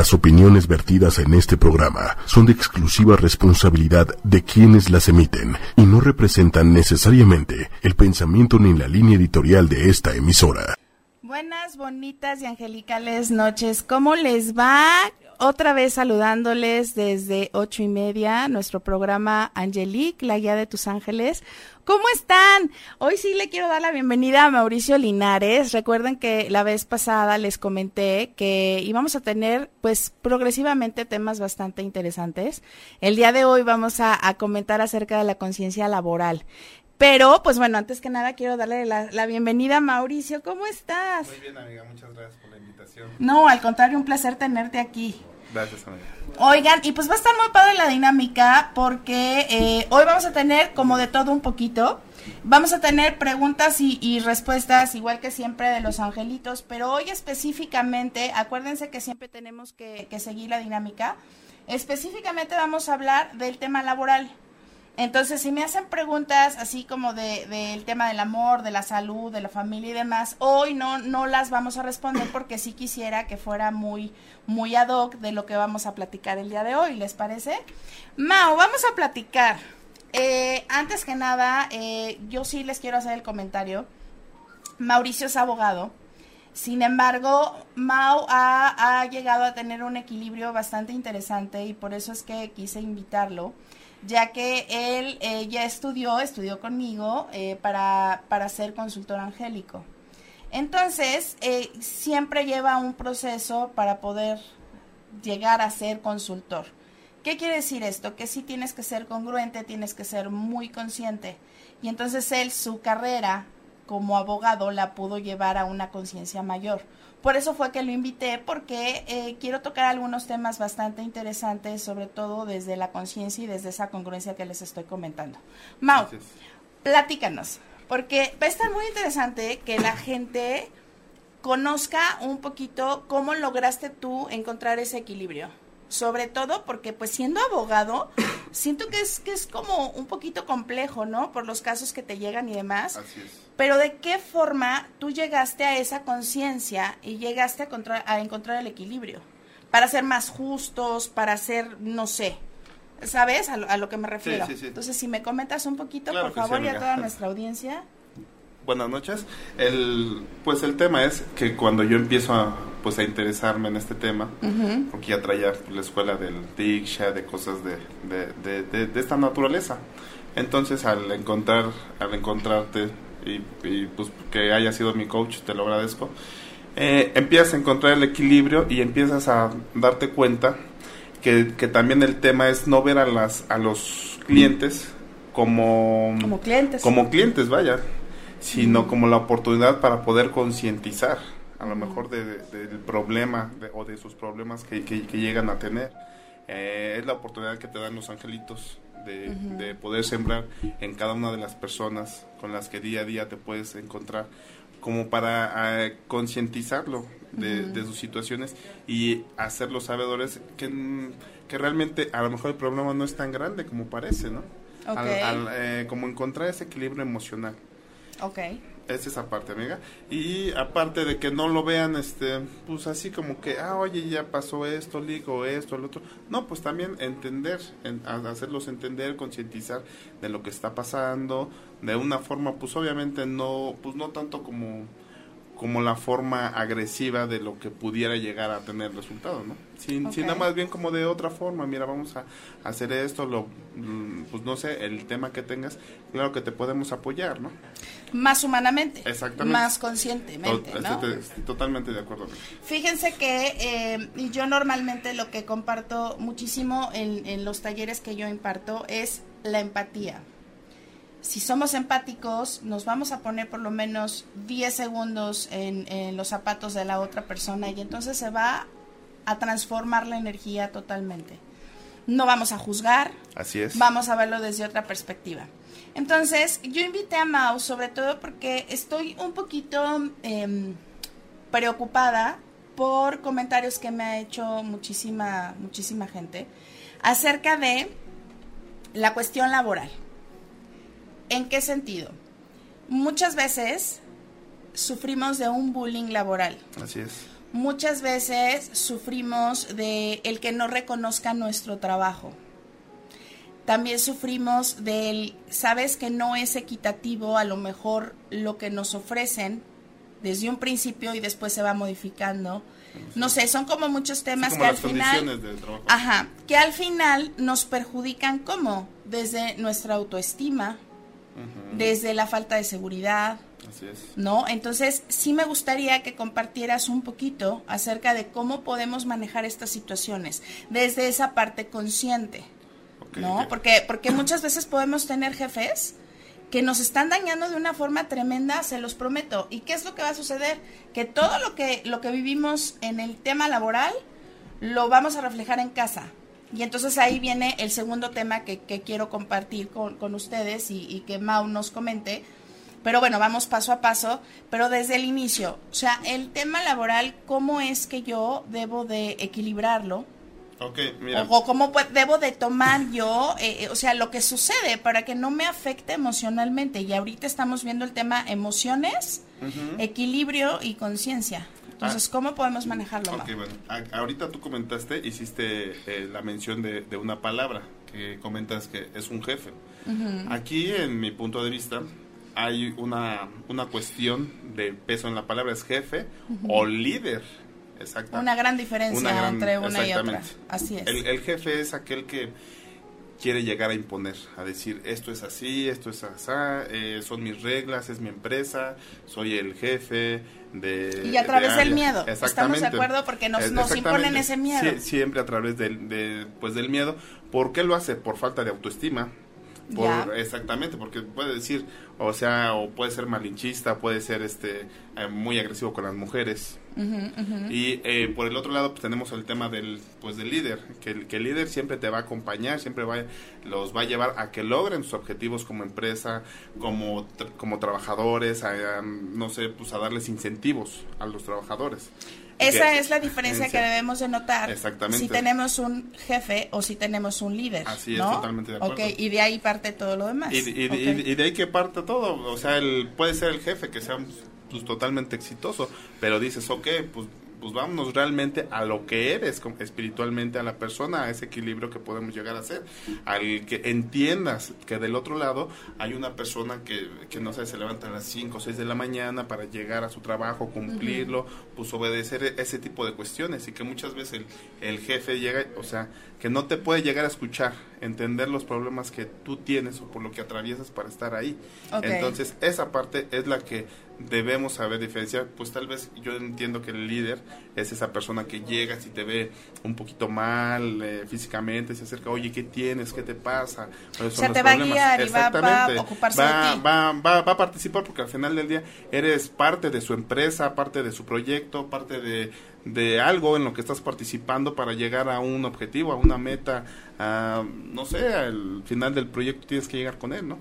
Las opiniones vertidas en este programa son de exclusiva responsabilidad de quienes las emiten y no representan necesariamente el pensamiento ni la línea editorial de esta emisora. Buenas, bonitas y angelicales noches. ¿Cómo les va? Otra vez saludándoles desde ocho y media, nuestro programa Angelique, la guía de tus ángeles. ¿Cómo están? Hoy sí le quiero dar la bienvenida a Mauricio Linares. Recuerden que la vez pasada les comenté que íbamos a tener pues progresivamente temas bastante interesantes. El día de hoy vamos a, comentar acerca de la conciencia laboral. Pero, pues bueno, antes que nada quiero darle la, la, bienvenida a Mauricio. ¿Cómo estás? Muy bien, amiga. Muchas gracias por la invitación. No, al contrario, un placer tenerte aquí. Gracias. Oigan, y pues va a estar muy padre la dinámica porque eh, hoy vamos a tener como de todo un poquito. Vamos a tener preguntas y, respuestas, igual que siempre, de los angelitos, pero hoy específicamente, acuérdense que siempre tenemos que, que seguir la dinámica. Específicamente vamos a hablar del tema laboral. Entonces, si me hacen preguntas así como del de, tema del amor, de la salud, de la familia y demás, hoy no, no las vamos a responder porque sí quisiera que fuera muy, muy ad hoc de lo que vamos a platicar el día de hoy, ¿les parece? Mao, vamos a platicar. Eh, antes que nada, eh, yo sí les quiero hacer el comentario. Mauricio es abogado. Sin embargo, Mao ha, llegado a tener un equilibrio bastante interesante y por eso es que quise invitarlo ya que él eh, ya estudió, estudió conmigo eh, para, para ser consultor angélico. Entonces, eh, siempre lleva un proceso para poder llegar a ser consultor. ¿Qué quiere decir esto? Que sí tienes que ser congruente, tienes que ser muy consciente. Y entonces él, su carrera como abogado, la pudo llevar a una conciencia mayor. Por eso fue que lo invité, porque eh, quiero tocar algunos temas bastante interesantes, sobre todo desde la conciencia y desde esa congruencia que les estoy comentando. Mau, platícanos, porque va a estar muy interesante que la gente conozca un poquito cómo lograste tú encontrar ese equilibrio sobre todo porque pues siendo abogado siento que es que es como un poquito complejo, ¿no? Por los casos que te llegan y demás. Así es. Pero de qué forma tú llegaste a esa conciencia y llegaste a encontrar, a encontrar el equilibrio para ser más justos, para ser, no sé, ¿sabes a lo, que me refiero? Sí, sí, sí. Entonces, si me comentas un poquito, por favor, y a toda nuestra audiencia buenas noches. El, pues el tema es que cuando yo empiezo a, pues a interesarme en este tema, porque ya traía la escuela del Diksha, de cosas de, de, esta naturaleza. Entonces al encontrar, al encontrarte y, pues que haya sido mi coach, te lo agradezco, eh, empiezas a encontrar el equilibrio y empiezas a darte cuenta que, que también el tema es no ver a, las, a los clientes como, como clientes. Como clientes, vaya sino como la oportunidad para poder concientizar a lo mejor del problema o de sus problemas que, llegan a tener. Eh, es la oportunidad que te dan los angelitos de, poder sembrar en cada una de las personas con las que día a día te puedes encontrar, como para eh, concientizarlo de, sus situaciones y hacerlos sabedores que, que realmente a lo mejor el problema no es tan grande como parece, ¿no? Eh, como encontrar ese equilibrio emocional. Ok. Es esa parte, amiga. Y aparte de que no lo vean, este, pues así como que, ah, oye, ya pasó esto, ligo esto, el otro. No, pues también entender, hacerlos entender, concientizar de lo que está pasando, de una forma, pues obviamente no, pues no tanto como como la forma agresiva de lo que pudiera llegar a tener resultado, ¿no? Sin, sino más bien como de otra forma, mira, vamos a, hacer esto, lo, mm, pues no sé, el tema que tengas, claro que te podemos apoyar, ¿no? Más humanamente. Exactamente. Más conscientemente, ¿no? totalmente de acuerdo. Fíjense que eh, yo normalmente lo que comparto muchísimo en, en los talleres que yo imparto es la empatía si somos empáticos, nos vamos a poner por lo menos 10 segundos en, los zapatos de la otra persona y entonces se va a transformar la energía totalmente. No vamos a juzgar. Así es. Vamos a verlo desde otra perspectiva. Entonces, yo invité a Mao sobre todo porque estoy un poquito em, preocupada por comentarios que me ha hecho muchísima, muchísima gente acerca de la cuestión laboral. ¿En qué sentido? Muchas veces sufrimos de un bullying laboral. Así es. muchas veces sufrimos de el que no reconozca nuestro trabajo. También sufrimos del, sabes que no es equitativo a lo mejor lo que nos ofrecen desde un principio y después se va modificando. No sé, son como muchos temas que al final, ajá, que al final nos perjudican como desde nuestra autoestima, desde la falta de seguridad, Así es. ¿no? Entonces, sí me gustaría que compartieras un poquito acerca de cómo podemos manejar estas situaciones desde esa parte consciente, ¿no? Porque porque muchas veces podemos tener jefes que nos están dañando de una forma tremenda, se los prometo. ¿Y qué es lo que va a suceder? Que todo lo que, lo que vivimos en el tema laboral lo vamos a reflejar en casa. Y entonces ahí viene el segundo tema que, quiero compartir con, ustedes y, y, que Mau nos comente. Pero bueno, vamos paso a paso, pero desde el inicio. O sea, el tema laboral, ¿cómo es que yo debo de equilibrarlo? O, cómo debo de tomar yo, eh, eh, o sea, lo que sucede para que no me afecte emocionalmente. Y ahorita estamos viendo el tema emociones, equilibrio y conciencia. Entonces, ah. ¿cómo podemos manejarlo? Ok, bueno, ahorita tú comentaste, hiciste eh, la mención de, una palabra, que comentas que es un jefe. Aquí, en mi punto de vista, hay una, una cuestión de peso en la palabra, es jefe o líder una gran diferencia entre una y otra. Así es. El, jefe es aquel que quiere llegar a imponer, a decir esto es así, esto es así, eh, son mis reglas, es mi empresa, soy el jefe de... Y a través del miedo, estamos de acuerdo porque nos, nos imponen ese miedo. siempre a través del, de, pues, del miedo. ¿Por qué lo hace? Por falta de autoestima, exactamente, porque puede decir, o sea, o puede ser malinchista, puede ser este eh, muy agresivo con las mujeres. Y eh, por el otro lado, pues tenemos el tema del pues del líder, que el, que el líder siempre te va a acompañar, siempre va los va a llevar a que logren sus objetivos como empresa, como como trabajadores, a, no sé, pues a darles incentivos a los trabajadores. Esa es la diferencia que debemos de notar si tenemos un jefe o si tenemos un líder. Así es, totalmente de acuerdo. Okay, y de ahí parte todo lo demás. Y, de ahí que parte todo. O sea, el, puede ser el jefe que sea pues, totalmente exitoso, pero dices, ok, pues pues vámonos realmente a lo que eres espiritualmente, a la persona, a ese equilibrio que podemos llegar a ser, al que entiendas que del otro lado hay una persona que, que no sé, se levanta a las 5 o 6 de la mañana para llegar a su trabajo, cumplirlo, pues obedecer ese tipo de cuestiones. Y que muchas veces el, el jefe llega, o sea, que no te puede llegar a escuchar, entender los problemas que tú tienes o por lo que atraviesas para estar ahí. Entonces, esa parte es la que debemos saber diferenciar. Pues tal vez yo entiendo que el líder es esa persona que llega, si te ve un poquito mal eh, físicamente, se acerca, oye, ¿qué tienes? ¿Qué te pasa? O sea, te va a guiar y va, a ocuparse va, de ti. Va, va, va a participar porque al final del día eres parte de su empresa, parte de su proyecto, parte de de algo en lo que estás participando para llegar a un objetivo, a una meta, no sé, al final del proyecto tienes que llegar con él, ¿no?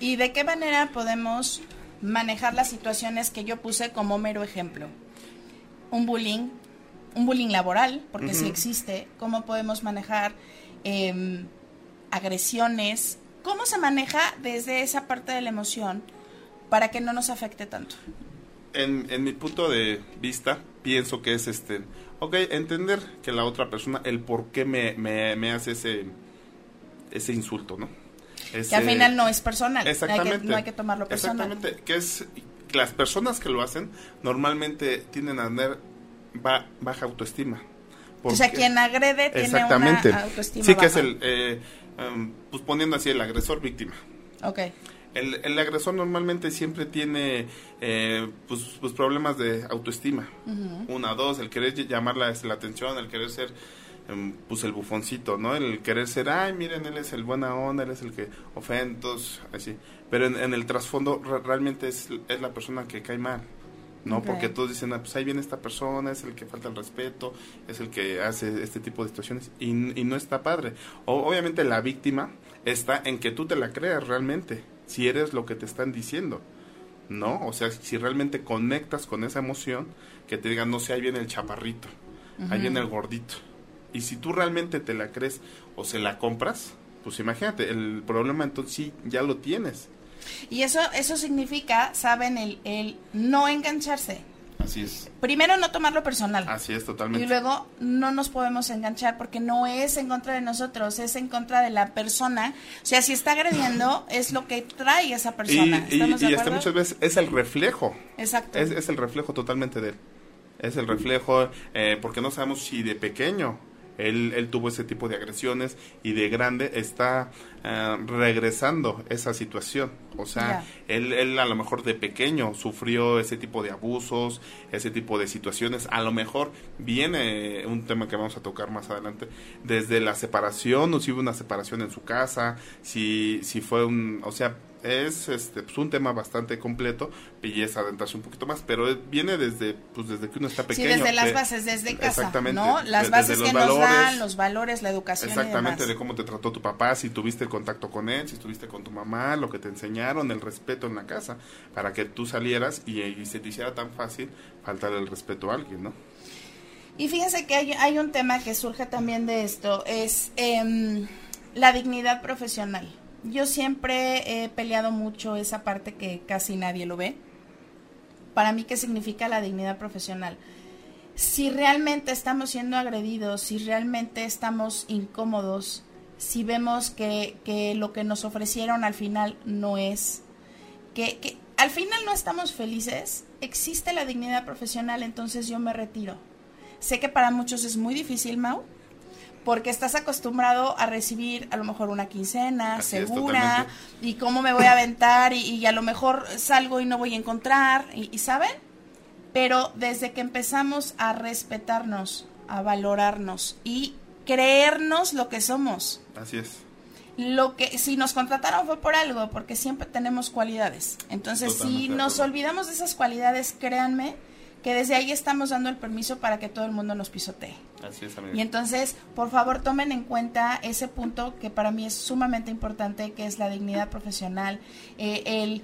¿Y de qué manera podemos manejar las situaciones que yo puse como mero ejemplo? Un bullying, un bullying laboral, porque si existe, ¿cómo podemos manejar em, agresiones? ¿Cómo se maneja desde esa parte de la emoción para que no nos afecte tanto? En, en mi punto de vista, pienso que es este, ok, entender que la otra persona, el por qué me, me, hace ese, ese insulto, ¿no? que al final no es personal, exactamente, no hay que tomarlo personal. Exactamente, que es, las personas que lo hacen normalmente tienden a tener baja autoestima. o sea, quien agrede tiene una autoestima Sí, que es el, eh, em, pues poniendo así, el agresor víctima. Ok. El, el agresor normalmente siempre tiene eh, pues, pues, problemas de autoestima. Una, dos, el querer llamar la, atención, el querer ser em, pues el bufoncito, ¿no? El querer ser, ay, miren, él es el buena onda, él es el que ofende, así. Pero en, el trasfondo realmente es, es, la persona que cae mal, ¿no? Porque todos dicen, ah, pues ahí viene esta persona, es el que falta el respeto, es el que hace este tipo de situaciones y, y no está padre. O, obviamente la víctima está en que tú te la creas realmente si eres lo que te están diciendo, ¿no? O sea, si realmente conectas con esa emoción, que te digan, no sé, ahí viene el chaparrito, ahí viene el gordito. Y si tú realmente te la crees o se la compras, pues imagínate, el problema entonces sí ya lo tienes. Y eso, eso significa, saben, el, el no engancharse. Así es. Primero no tomarlo personal. Así es, totalmente. Y luego no nos podemos enganchar porque no es en contra de nosotros, es en contra de la persona. O sea, si está agrediendo, es lo que trae esa persona. Y, y, y hasta muchas veces es el reflejo. Exacto. Es, es, el reflejo totalmente de él. Es el reflejo, eh, porque no sabemos si de pequeño él, él, tuvo ese tipo de agresiones y de grande está uh, regresando esa situación. O sea, yeah. él, él a lo mejor de pequeño sufrió ese tipo de abusos, ese tipo de situaciones. A lo mejor viene un tema que vamos a tocar más adelante, desde la separación, o si hubo una separación en su casa, si, si fue un, o sea, es este pues, un tema bastante completo y es adentrarse un poquito más, pero viene desde pues desde que uno está pequeño. Sí, desde las bases, desde casa, exactamente, ¿no? Las de, bases que valores, nos dan, los valores, la educación Exactamente, y de cómo te trató tu papá, si tuviste contacto con él, si estuviste con tu mamá, lo que te enseñaron, el respeto en la casa, para que tú salieras y, y se te hiciera tan fácil faltar el respeto a alguien, ¿no? Y fíjense que hay, hay un tema que surge también de esto, es eh, la dignidad profesional yo siempre he peleado mucho esa parte que casi nadie lo ve. Para mí, ¿qué significa la dignidad profesional? Si realmente estamos siendo agredidos, si realmente estamos incómodos, si vemos que, que lo que nos ofrecieron al final no es, que, que al final no estamos felices, existe la dignidad profesional, entonces yo me retiro. Sé que para muchos es muy difícil, Mau, porque estás acostumbrado a recibir a lo mejor una quincena Así segura y cómo me voy a aventar y, y, a lo mejor salgo y no voy a encontrar y, y, saben pero desde que empezamos a respetarnos a valorarnos y creernos lo que somos. Así es. Lo que si nos contrataron fue por algo porque siempre tenemos cualidades. Entonces Totalmente si nos olvidamos de esas cualidades créanme que desde ahí estamos dando el permiso para que todo el mundo nos pisotee. Así es, y entonces, por favor, tomen en cuenta ese punto que para mí es sumamente importante, que es la dignidad profesional, eh, el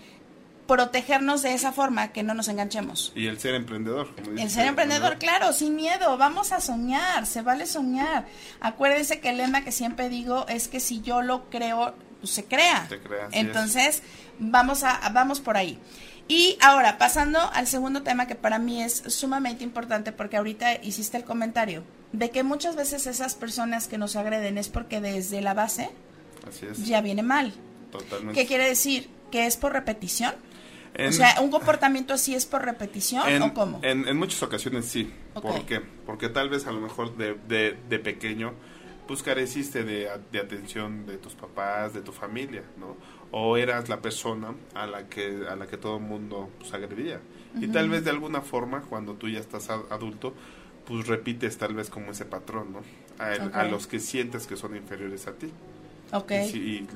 protegernos de esa forma, que no nos enganchemos. Y el ser emprendedor. Como el ser emprendedor, claro, sin miedo, vamos a soñar, se vale soñar. Acuérdense que el lema que siempre digo es que si yo lo creo, pues se crea. Se crea entonces, vamos, a, vamos por ahí. Y ahora, pasando al segundo tema que para mí es sumamente importante, porque ahorita hiciste el comentario, de que muchas veces esas personas que nos agreden es porque desde la base es. ya viene mal. Totalmente. ¿Qué quiere decir? ¿Que es por repetición? En, o sea, ¿un comportamiento así es por repetición en, o cómo? En, en, muchas ocasiones sí. Okay. ¿Por qué? Porque tal vez a lo mejor de, de, de pequeño pues careciste de, de, atención de tus papás, de tu familia, ¿no? O eras la persona a la que a la que todo el mundo pues, agredía. Uh -huh. Y tal vez de alguna forma, cuando tú ya estás adulto, pues repites tal vez como ese patrón, ¿no? A, el, okay. a los que sientes que son inferiores a ti. Ok. Y,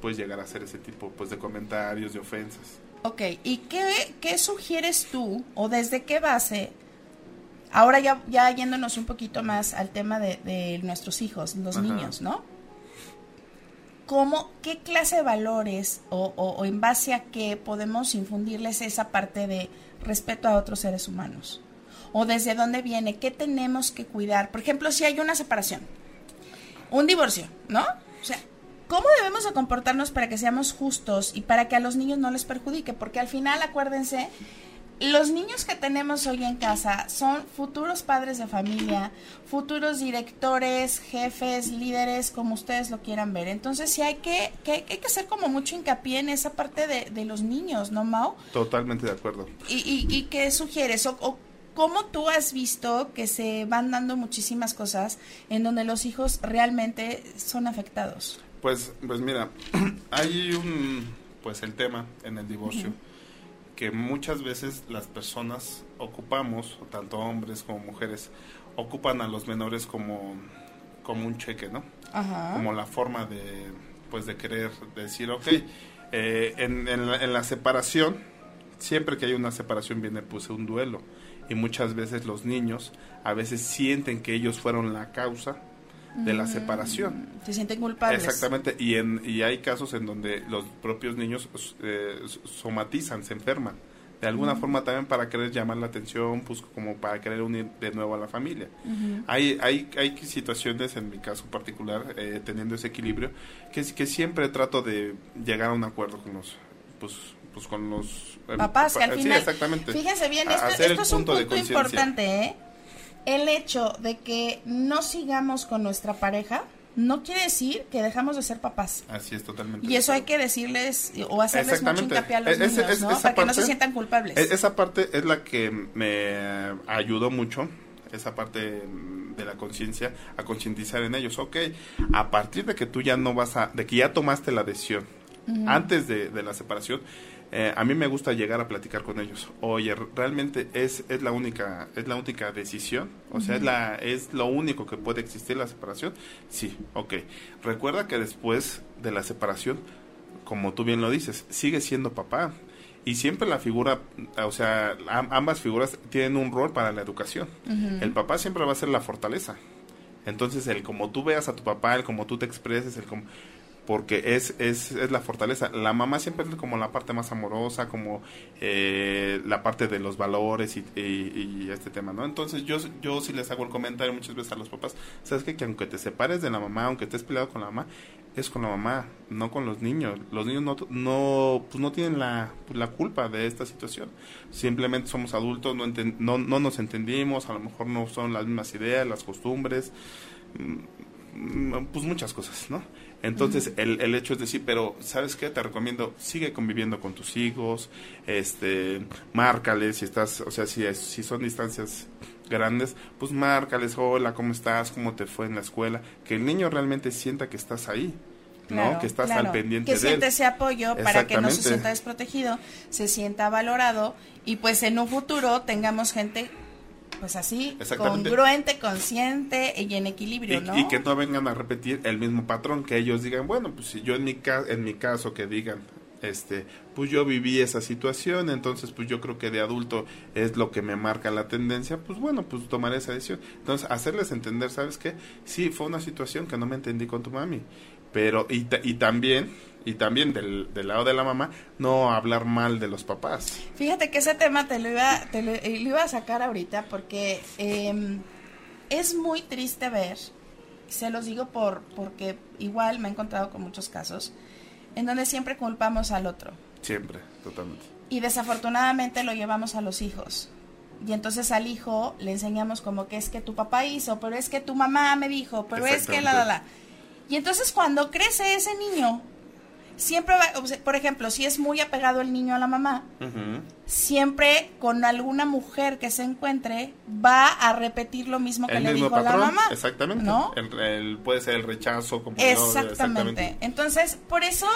puedes llegar a hacer ese tipo pues, de comentarios, de ofensas. Ok, ¿y qué, qué sugieres tú o desde qué base Ahora ya, ya yéndonos un poquito más al tema de, de nuestros hijos, los Ajá. niños, ¿no? ¿Cómo, qué clase de valores o, en base a qué podemos infundirles esa parte de respeto a otros seres humanos? ¿O desde dónde viene? ¿Qué tenemos que cuidar? Por ejemplo, si hay una separación, un divorcio, ¿no? O sea, ¿cómo debemos de comportarnos para que seamos justos y para que a los niños no les perjudique? Porque al final, acuérdense, los niños que tenemos hoy en casa son futuros padres de familia, futuros directores, jefes, líderes, como ustedes lo quieran ver. Entonces sí hay que, que hay que hacer como mucho hincapié en esa parte de, de los niños, ¿no, Mau? Totalmente de acuerdo. ¿Y, y, y qué sugieres? O, o, ¿Cómo tú has visto que se van dando muchísimas cosas en donde los hijos realmente son afectados? Pues, pues mira, hay un, pues el tema en el divorcio. Uh -huh que muchas veces las personas ocupamos, tanto hombres como mujeres, ocupan a los menores como, como un cheque, ¿no? Ajá. Como la forma de, pues, de querer decir, ok, eh, en, en, la, en, la, separación, siempre que hay una separación viene pues un duelo. Y muchas veces los niños a veces sienten que ellos fueron la causa de la separación. Se sienten culpables. Exactamente, y, en, y hay casos en donde los propios niños eh, somatizan, se enferman, de alguna uh -huh. forma también para querer llamar la atención, pues como para querer unir de nuevo a la familia. Uh -huh. hay, hay, hay situaciones, en mi caso particular, eh, teniendo ese equilibrio, que, que siempre trato de llegar a un acuerdo con los, pues, pues con los eh, papás que al final exactamente fíjense bien esto, esto es un punto importante ¿eh? El hecho de que no sigamos con nuestra pareja no quiere decir que dejamos de ser papás. Así es, totalmente. Y eso hay que decirles o hacerles mucho hincapié a los niños, ¿no? Para que no se sientan culpables. E, esa parte es la que me ayudó mucho, esa parte de la conciencia, a concientizar en ellos. Ok, a partir de que tú ya no vas a, de que ya tomaste la decisión antes de, de la separación, eh, a mí me gusta llegar a platicar con ellos. Oye, realmente es, es la única es la única decisión, o sea, es la es lo único que puede existir la separación. Sí, ok. Recuerda que después de la separación, como tú bien lo dices, sigue siendo papá y siempre la figura, o sea, ambas figuras tienen un rol para la educación. El papá siempre va a ser la fortaleza. Entonces, el como tú veas a tu papá, el como tú te expreses, el como porque es, es, es, la fortaleza. La mamá siempre es como la parte más amorosa, como eh, la parte de los valores y, este tema, ¿no? Entonces yo, yo sí les hago el comentario muchas veces a los papás, ¿sabes qué? Que aunque te separes de la mamá, aunque estés peleado con la mamá, es con la mamá, no con los niños. Los niños no, no, pues no tienen la, pues la culpa de esta situación. Simplemente somos adultos, no, no, no nos entendimos, a lo mejor no son las mismas ideas, las costumbres, mm, pues muchas cosas, ¿no? Entonces, el, el hecho es decir, pero ¿sabes qué? Te recomiendo, sigue conviviendo con tus hijos, este, márcales si estás, o sea, si, si son distancias grandes, pues márcales, hola, ¿cómo estás? ¿Cómo te fue en la escuela? Que el niño realmente sienta que estás ahí. ¿no? Que estás al pendiente que siente ese apoyo para que no se sienta desprotegido, se sienta valorado y pues en un futuro tengamos gente pues así, congruente, consciente y en equilibrio, ¿no? Y que no vengan a repetir el mismo patrón, que ellos digan, bueno, pues si yo en mi, en mi caso que digan, este, pues yo viví esa situación, entonces pues yo creo que de adulto es lo que me marca la tendencia, pues bueno, pues tomaré esa decisión. Entonces, hacerles entender, ¿sabes qué? Sí, fue una situación que no me entendí con tu mami, pero y, y también y también del, lado de la mamá, no hablar mal de los papás. Fíjate que ese tema te lo iba, te lo, iba a sacar ahorita porque em, es muy triste ver, se los digo por porque igual me he encontrado con muchos casos, en donde siempre culpamos al otro. Siempre, totalmente. Y desafortunadamente lo llevamos a los hijos. Y entonces al hijo le enseñamos como que es que tu papá hizo, pero es que tu mamá me dijo, pero es que la, la, la. Y entonces cuando crece ese niño, siempre va, por ejemplo, si es muy apegado el niño a la mamá, siempre con alguna mujer que se encuentre va a repetir lo mismo que le dijo la mamá. Exactamente. ¿no? El, puede ser el rechazo como exactamente. Entonces, por eso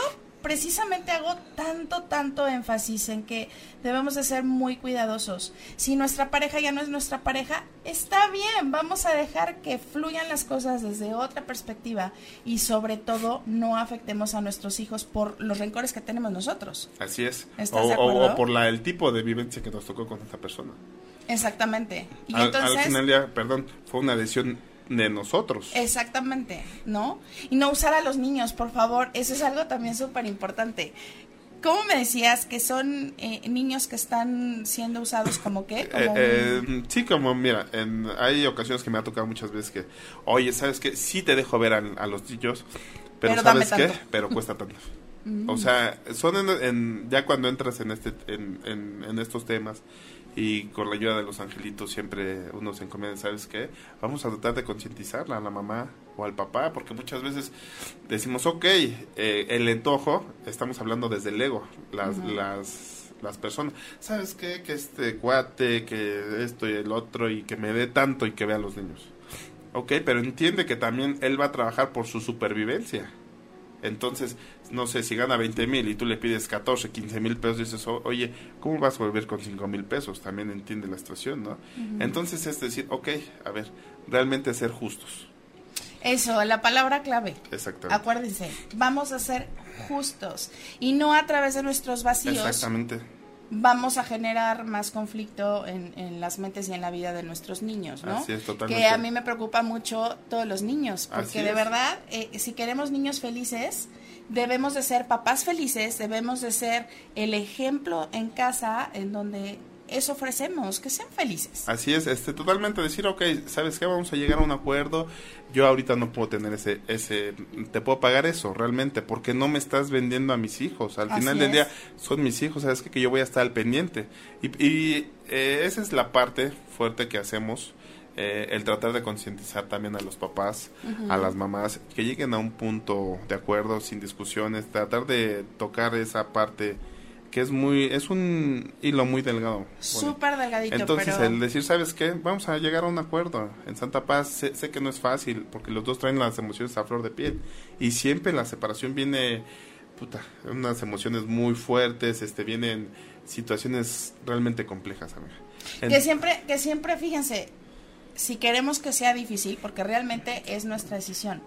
precisamente hago tanto, tanto énfasis en que debemos de ser muy cuidadosos. Si nuestra pareja ya no es nuestra pareja, está bien, vamos a dejar que fluyan las cosas desde otra perspectiva y sobre todo no afectemos a nuestros hijos por los rencores que tenemos nosotros. Así es. O, por la, el tipo de vivencia que nos tocó con esta persona. Exactamente. Y entonces, al final ya, perdón, fue una decisión de nosotros. Exactamente, ¿no? Y no usar a los niños, por favor, eso es algo también súper importante. ¿Cómo me decías que son eh, niños que están siendo usados como qué? Eh, eh, sí, como mira, en, hay ocasiones que me ha tocado muchas veces que, oye, ¿sabes qué? Sí te dejo ver a, los niños, pero, ¿sabes qué? Pero cuesta tanto. Mm. O sea, son en, ya cuando entras en, este, en, en estos temas y con la ayuda de los angelitos siempre uno se encomienda, ¿sabes qué? Vamos a tratar de concientizarla a la mamá o al papá, porque muchas veces decimos, ok, eh, el enojo, estamos hablando desde el ego, las, las, las personas, ¿sabes qué? Que este cuate, que esto y el otro, y que me dé tanto y que vea a los niños. Ok, pero entiende que también él va a trabajar por su supervivencia. Entonces, no sé, si gana 20 mil y tú le pides 14, 15 mil pesos, dices, oye, ¿cómo vas a volver con 5 mil pesos? También entiende la situación, ¿no? Entonces es decir, ok, a ver, realmente ser justos. Eso, la palabra clave. Exactamente. Acuérdense, vamos a ser justos y no a través de nuestros vacíos. Exactamente vamos a generar más conflicto en, en, las mentes y en la vida de nuestros niños, ¿no? Así es, totalmente. Que a mí me preocupa mucho todos los niños, porque de verdad, eh, si queremos niños felices, debemos de ser papás felices, debemos de ser el ejemplo en casa en donde eso ofrecemos, que sean felices. Así es, este, totalmente decir, ok, ¿sabes qué? Vamos a llegar a un acuerdo. Yo ahorita no puedo tener ese, ese, te puedo pagar eso realmente, porque no me estás vendiendo a mis hijos. Al final del día son mis hijos, ¿sabes qué? Que yo voy a estar al pendiente. Y, y eh, esa es la parte fuerte que hacemos. Eh, el tratar de concientizar también a los papás, a las mamás, que lleguen a un punto de acuerdo, sin discusiones, tratar de tocar esa parte que es muy, es un hilo muy delgado. Súper delgadito. Entonces, el decir, ¿sabes qué? Vamos a llegar a un acuerdo. En Santa Paz sé, que no es fácil, porque los dos traen las emociones a flor de piel. Y siempre la separación viene, puta, unas emociones muy fuertes, este, vienen situaciones realmente complejas, amiga. que siempre, que siempre, fíjense, si queremos que sea difícil, porque realmente es nuestra decisión,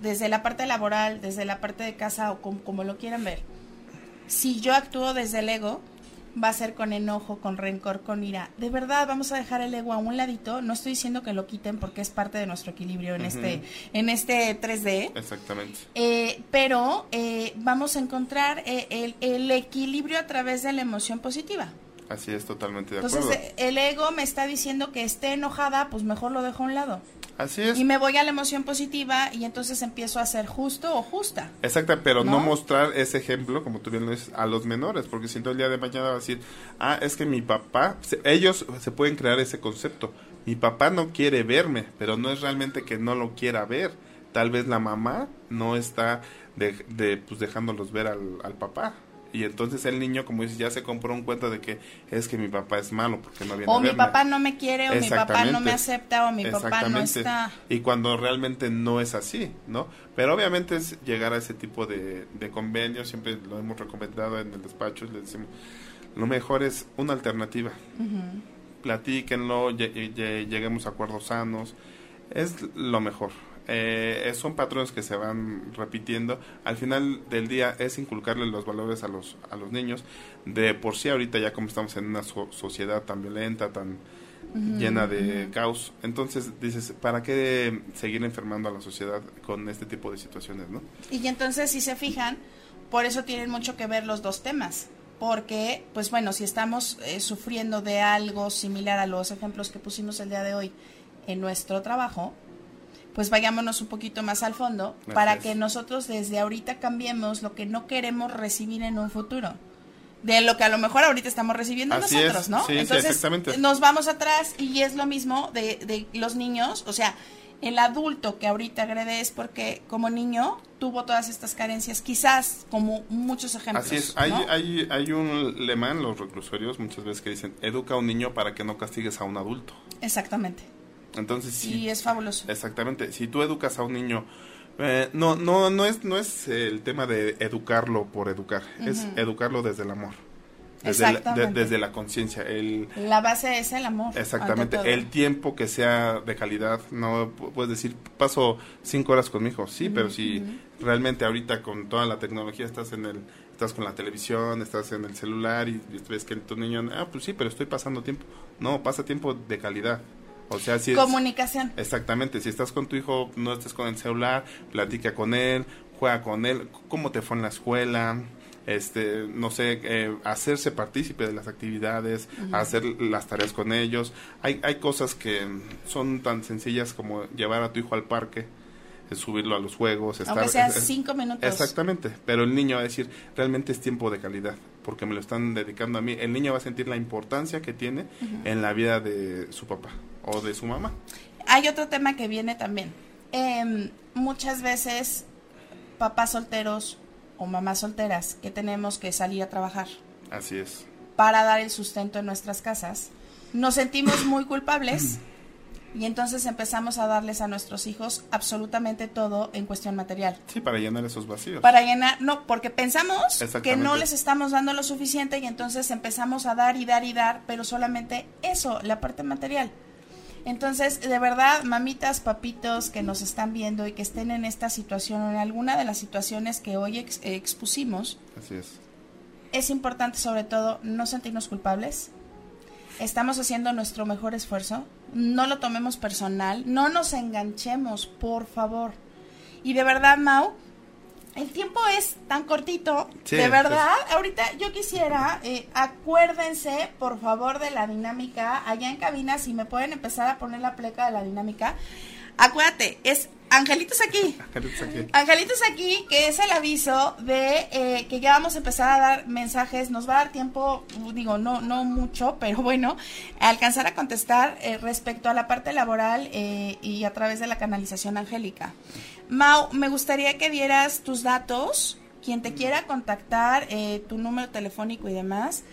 desde la parte laboral, desde la parte de casa o como lo quieran ver, si yo actúo desde el ego, va a ser con enojo, con rencor, con ira. De verdad, vamos a dejar el ego a un ladito. No estoy diciendo que lo quiten porque es parte de nuestro equilibrio en este en este 3D. Exactamente. Eh, pero eh, vamos a encontrar eh, el, el, equilibrio a través de la emoción positiva. Así es, totalmente de acuerdo. Entonces, el ego me está diciendo que esté enojada, pues mejor lo dejo a un lado. Así es. Y me voy a la emoción positiva y entonces empiezo a ser justo o justa. Exacto, pero no, mostrar ese ejemplo, como tú bien lo dices, a los menores, porque si el día de mañana va a decir, ah, es que mi papá, ellos se pueden crear ese concepto. Mi papá no quiere verme, pero no es realmente que no lo quiera ver. Tal vez la mamá no está de, de pues dejándolos ver al, al papá y entonces el niño, como dices, ya se compró un cuento de que es que mi papá es malo porque no viene O mi papá no me quiere, o mi papá no me acepta, o mi papá no está. Y cuando realmente no es así, ¿no? Pero obviamente es llegar a ese tipo de, de convenios, siempre lo hemos recomendado en el despacho, les decimos, lo mejor es una alternativa. Platíquenlo, lleguemos a acuerdos sanos, es lo mejor eh, son patrones que se van repitiendo. Al final del día es inculcarle los valores a los, a los niños. De por sí ahorita ya como estamos en una sociedad tan violenta, tan llena de caos, entonces dices, ¿para qué seguir enfermando a la sociedad con este tipo de situaciones? ¿no? Y entonces si se fijan, por eso tienen mucho que ver los dos temas porque, pues bueno, si estamos eh, sufriendo de algo similar a los ejemplos que pusimos el día de hoy en nuestro trabajo, pues vayámonos un poquito más al fondo para que nosotros desde ahorita cambiemos lo que no queremos recibir en un futuro. De lo que a lo mejor ahorita estamos recibiendo nosotros, ¿no? Entonces nos vamos atrás y es lo mismo de, de los niños, o sea, el adulto que ahorita agrede es porque como niño tuvo todas estas carencias, quizás como muchos ejemplos. Así es, hay, hay, hay un lema en los reclusorios muchas veces que dicen, educa a un niño para que no castigues a un adulto. Exactamente. Entonces, sí. es fabuloso. Exactamente. Si tú educas a un niño, eh, no, no, no es, no es el tema de educarlo por educar, es educarlo desde el amor. Desde la, desde la conciencia. El, la base es el amor. Exactamente. El tiempo que sea de calidad. No puedes decir, paso cinco horas con mi hijo. Sí, pero si realmente ahorita con toda la tecnología estás en el estás con la televisión, estás en el celular y, ves que tu niño, ah, pues sí, pero estoy pasando tiempo. No, pasa tiempo de calidad. O sea, si Comunicación. exactamente, si estás con tu hijo, no estés con el celular, platica con él, juega con él, cómo te fue en la escuela, este, no sé, eh, hacerse partícipe de las actividades, hacer las tareas con ellos. Hay, hay cosas que son tan sencillas como llevar a tu hijo al parque, subirlo a los juegos. Estar, Aunque sea cinco minutos. Exactamente, pero el niño va a decir, realmente es tiempo de calidad, porque me lo están dedicando a mí. El niño va a sentir la importancia que tiene en la vida de su papá o de su mamá. Hay otro tema que viene también. Em, muchas veces papás solteros o mamás solteras que tenemos que salir a trabajar. Así es. Para dar el sustento en nuestras casas. Nos sentimos muy culpables y entonces empezamos a darles a nuestros hijos absolutamente todo en cuestión material. Sí, para llenar esos vacíos. Para llenar, no, porque pensamos que no les estamos dando lo suficiente y entonces empezamos a dar y dar y dar, pero solamente eso, la parte material. Entonces, de verdad, mamitas, papitos que nos están viendo y que estén en esta situación o en alguna de las situaciones que hoy expusimos, Así es. es importante sobre todo no sentirnos culpables. Estamos haciendo nuestro mejor esfuerzo no lo tomemos personal, no nos enganchemos, por favor. Y de verdad, Mau, el tiempo es tan cortito, Sí, de verdad. Ahorita yo quisiera, eh, acuérdense, por favor, de la dinámica. Allá en cabina, si me pueden empezar a poner la pleca de la dinámica. Acuérdate, es Angelitos aquí. Angelitos aquí. Angelitos aquí, que es el aviso de eh, que ya vamos a empezar a dar mensajes. Nos va a dar tiempo, digo, no, no mucho, pero bueno, a alcanzar a contestar eh, respecto a la parte laboral eh, y a través de la canalización angélica. Mau, me gustaría que dieras tus datos, quien te quiera contactar, eh, tu número telefónico y demás.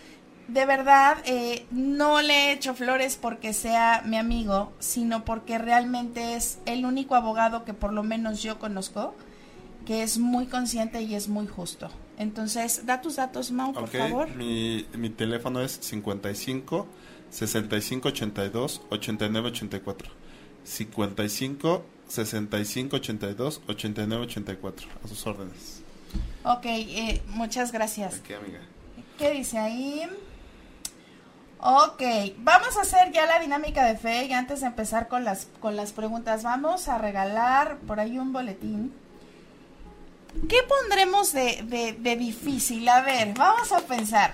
De verdad, eh, no le he hecho flores porque sea mi amigo, sino porque realmente es el único abogado que por lo menos yo conozco que es muy consciente y es muy justo. Entonces, da tus datos, Mau, por Ok, favor. Mi, mi teléfono es 55 65 82 89 84. 55 65 82 89 84. A sus órdenes. Ok, eh, muchas gracias. Aquí, amiga. ¿Qué dice ahí? Ok, vamos a hacer ya la dinámica de fe y antes de empezar con las, con las preguntas, vamos a regalar por ahí un boletín. ¿Qué pondremos de, de, de difícil? A ver, vamos a pensar.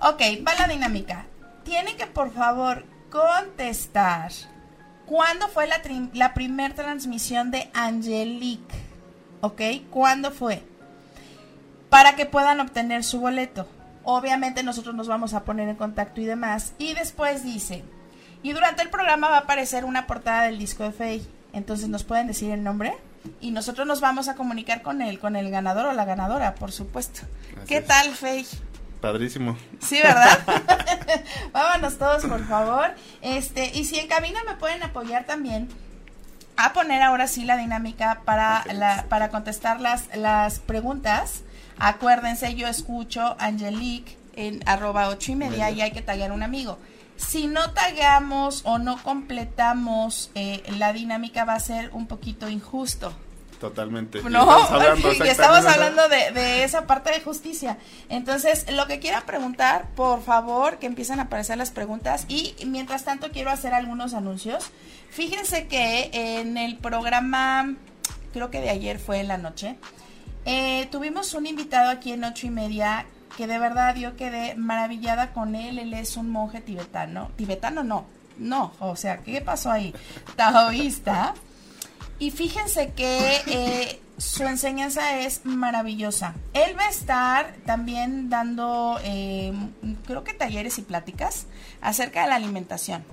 Ok, va la dinámica. Tiene que por favor contestar. ¿Cuándo fue la, la primer transmisión de Angelique? ¿Ok? ¿Cuándo fue? Para que puedan obtener su boleto. Obviamente nosotros nos vamos a poner en contacto y demás. Y después dice, y durante el programa va a aparecer una portada del disco de Faye. Entonces nos pueden decir el nombre y nosotros nos vamos a comunicar con él, con el ganador o la ganadora, por supuesto. Así ¿Qué es. tal, Faye? Padrísimo. Sí, ¿verdad? Vámonos todos, por favor. Este, y si en cabina me pueden apoyar también a poner ahora sí la dinámica para la, para contestar las, las preguntas. Acuérdense, yo escucho Angelique en arroba ocho y media y hay que tallar un amigo. Si no tagaamos o no completamos eh, la dinámica va a ser un poquito injusto. Totalmente. Y No, estamos hablando y estamos hablando de, de esa parte de justicia. Entonces, lo que quieran preguntar, por favor, que empiecen a aparecer las preguntas. Y mientras tanto, quiero hacer algunos anuncios. Fíjense que en el programa, creo que de ayer fue en la noche, eh, tuvimos un invitado aquí en ocho y media que de verdad yo quedé maravillada con él. Él es un monje tibetano. Tibetano no, no, o sea, ¿qué pasó ahí? Taoísta. Y fíjense que eh, su enseñanza es maravillosa. Él va a estar también dando, eh, creo que talleres y pláticas acerca de la alimentación.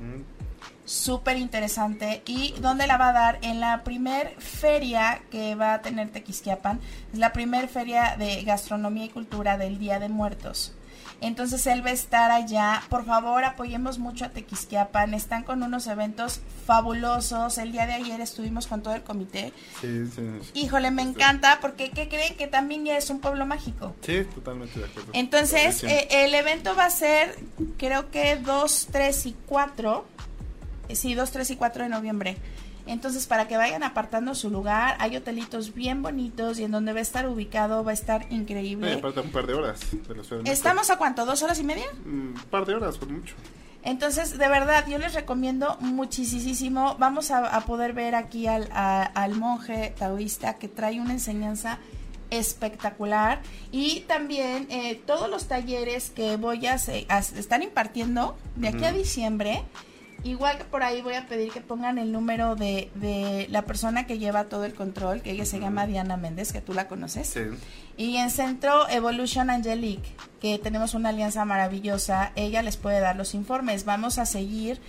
Mm, Súper interesante. ¿Y dónde la va a dar? En la primer feria que va a tener Tequisquiapan. Es la primer feria de gastronomía y cultura del Día de Muertos. Entonces él va a estar allá. Por favor, apoyemos mucho a Tequisquiapan. Están con unos eventos fabulosos. El día de ayer estuvimos con todo el comité. Sí, sí. Híjole, me encanta porque ¿qué creen? Que también ya es un pueblo mágico. Sí, totalmente de acuerdo. Entonces, eh, el evento va a ser, creo que 2, 3 y 4. Eh, Sí, 2, 3 y 4 de noviembre. Entonces, para que vayan apartando su lugar, hay hotelitos bien bonitos y en donde va a estar ubicado va a estar increíble. falta un par de horas de la Ciudad de México. ¿Estamos a cuánto? ¿Dos horas y media? Un par de horas, por mucho. Entonces, de verdad, yo les recomiendo muchísimo. Vamos a, a poder ver aquí al, a- al monje taoísta que trae una enseñanza espectacular y también eh, todos los talleres que voy a, hacer- a están impartiendo de aquí a diciembre. Igual que por ahí voy a pedir que pongan el número de, de la persona que lleva todo el control, que ella se llama Diana Méndez, que tú la conoces. Sí. Y en Centro Evolution Angelique, que tenemos una alianza maravillosa, ella les puede dar los informes. Vamos a seguir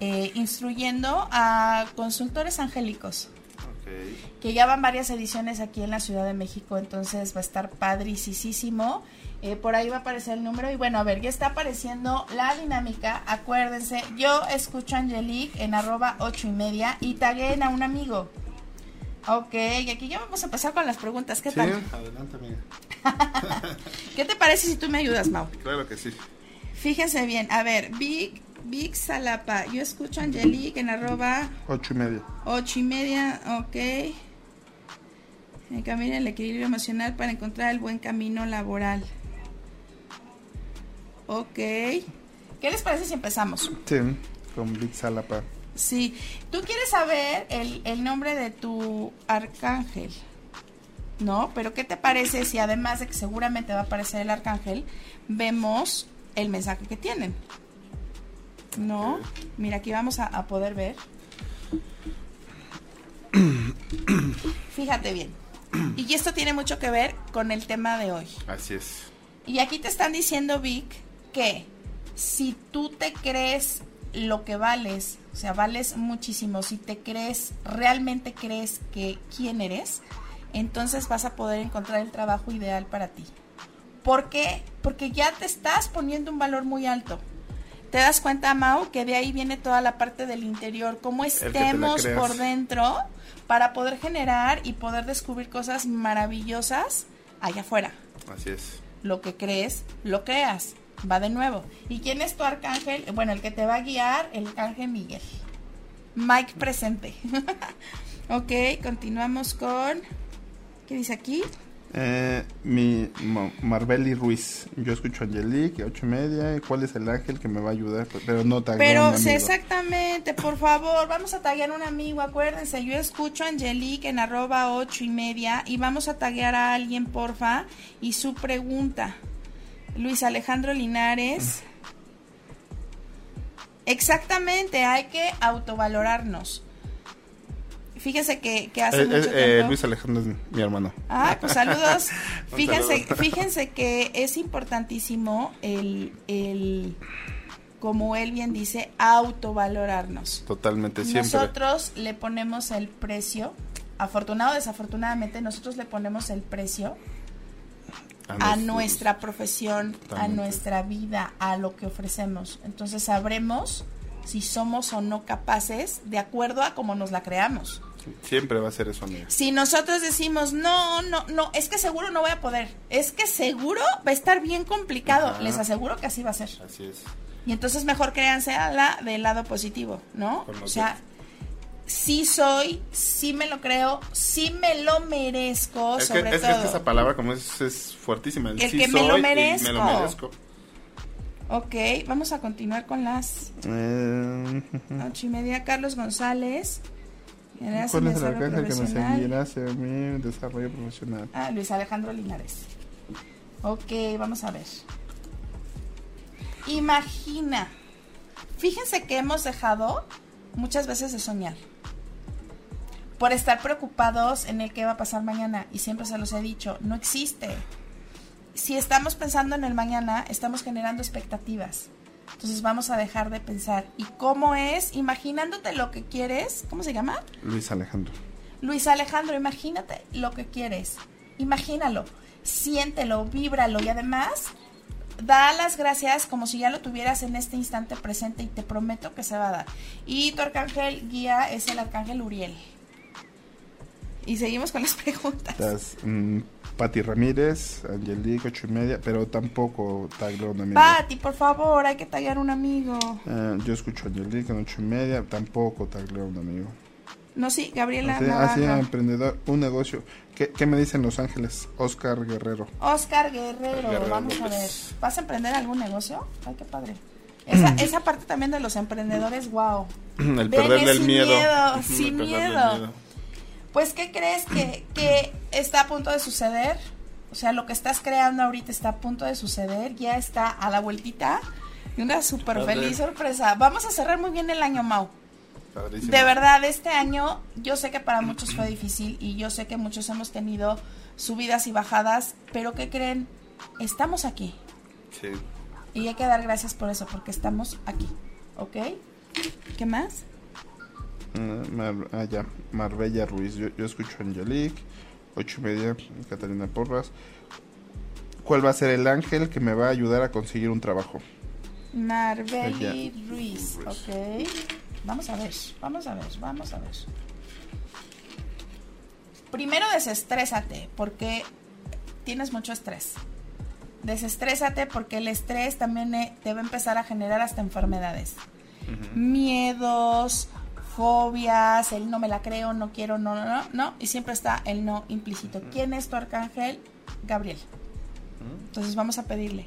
eh, instruyendo a consultores angélicos, Ok. que ya van varias ediciones aquí en la Ciudad de México, entonces va a estar padricísimo. Eh, por ahí va a aparecer el número y bueno, a ver, ya está apareciendo la dinámica. Acuérdense, yo escucho a Angelique en arroba ocho y media y taguen a un amigo. Ok, y aquí ya vamos a empezar con las preguntas. ¿Qué Sí, tal? adelante, amiga. ¿Qué te parece si tú me ayudas, Mau? Claro que sí. Fíjense bien, a ver, Big, Big Salapa, yo escucho a Angelique en arroba Ocho y media. ocho y media, ok. Encamina el equilibrio emocional para encontrar el buen camino laboral. Ok. ¿Qué les parece si empezamos? Sí, con Big Salapa. Sí. ¿Tú quieres saber el, el nombre de tu arcángel? ¿no? Pero ¿qué te parece si además de que seguramente va a aparecer el arcángel, vemos el mensaje que tienen? ¿No? Mira, aquí vamos a, a poder ver. Fíjate bien. Y esto tiene mucho que ver con el tema de hoy. Así es. Y aquí te están diciendo, Vic, que si tú te crees lo que vales, o sea, vales muchísimo, si te crees, realmente crees que quién eres, entonces vas a poder encontrar el trabajo ideal para ti. ¿Por qué? Porque ya te estás poniendo un valor muy alto. ¿Te das cuenta, Mau, que de ahí viene toda la parte del interior? Cómo estemos por dentro para poder generar y poder descubrir cosas maravillosas allá afuera. Así es. Lo que crees, lo creas. Va de nuevo. ¿Y quién es tu arcángel? Bueno, el que te va a guiar, el arcángel Miguel. Mike presente. ok, continuamos con... ¿Qué dice aquí? Eh, mi Marbeli Ruiz. Yo escucho a Angelique, ocho y media. ¿Y ¿Cuál es el ángel que me va a ayudar? Pero no taguea Pero un amigo. exactamente, por favor, vamos a taguear a un amigo, acuérdense, yo escucho a Angelique en arroba ocho y media y vamos a taguear a alguien, porfa, y su pregunta. Luis Alejandro Linares. Exactamente, hay que autovalorarnos. Fíjense que, que hace Eh, mucho eh, eh, tiempo... Luis Alejandro es mi hermano. Ah, pues saludos. Fíjense, saludo. fíjense que es importantísimo el, el, como él bien dice, autovalorarnos. Totalmente, siempre. Nosotros le ponemos el precio, afortunado o desafortunadamente, nosotros le ponemos el precio a nuestra profesión, a nuestra vida, a lo que ofrecemos. Entonces sabremos si somos o no capaces de acuerdo a cómo nos la creamos. Siempre va a ser eso, amiga. Si nosotros decimos, no, no, no, es que seguro no voy a poder, es que seguro va a estar bien complicado, Ajá. les aseguro que así va a ser. Así es. Y entonces mejor créanse a la del lado positivo, ¿no? O sea, sí soy, sí me lo creo, sí me lo merezco, Es que, sobre es, todo. es que esa palabra como es, es fuertísima. El sí que me lo merezco. me lo merezco. Ok, vamos a continuar con las Eh, ocho y media. Carlos González. ¿Cuál es el desarrollo arcángel que me profesional. seguirá hacia mi desarrollo profesional? Ah, Luis Alejandro Linares. Ok, vamos a ver. Imagina. Fíjense que hemos dejado muchas veces de soñar. Por estar preocupados en el que va a pasar mañana. Y siempre se los he dicho, no existe. Si estamos pensando en el mañana, estamos generando expectativas. Entonces vamos a dejar de pensar. ¿Y cómo es? Imaginándote lo que quieres. ¿Cómo se llama? Luis Alejandro. Luis Alejandro, imagínate lo que quieres. Imagínalo, siéntelo, víbralo y además da las gracias como si ya lo tuvieras en este instante presente y te prometo que se va a dar. Y tu arcángel guía es el arcángel Uriel. Y seguimos con las preguntas. Estás mm, Pati Ramírez, Angelique, ocho y media, pero tampoco tagleo un amigo. Pati, por favor, hay que tallar un amigo. Eh, yo escucho a Angelique en ocho y media, tampoco tagleo un amigo. No, sí, Gabriela Así, así, emprendedor, un negocio. ¿Qué, ¿Qué me dicen Los Ángeles? Oscar Guerrero. Oscar Guerrero, Guerrero vamos a ver. ¿Vas a emprender algún negocio? Ay, qué padre. Esa, esa parte también de los emprendedores, wow. El Ven, perderle el sin miedo. miedo, sin perderle el miedo. Pues, ¿qué crees que, que está a punto de suceder? O sea, lo que estás creando ahorita está a punto de suceder, ya está a la vueltita. Y una súper feliz sorpresa. Vamos a cerrar muy bien el año, Mau. Padrísimo. De verdad, este año yo sé que para muchos fue difícil y yo sé que muchos hemos tenido subidas y bajadas, pero ¿qué creen? Estamos aquí. Sí. Y hay que dar gracias por eso, porque estamos aquí. ¿Ok? ¿Qué más? Mar- ah, ya. Marbella Ruiz. Yo, yo escucho a Angelique. Ocho y media. Catalina Porras. ¿Cuál va a ser el ángel que me va a ayudar a conseguir un trabajo? Marbeli Ella. Ruiz. Ruiz. Ok. Vamos a ver, vamos a ver, vamos a ver. Primero desestrésate, porque tienes mucho estrés. Desestrésate porque el estrés también eh, te va a empezar a generar hasta enfermedades. Miedos, fobias, el no me la creo, no quiero, no, no, no, no. Y siempre está el no implícito. ¿Quién es tu arcángel? Gabriel. Entonces vamos a pedirle.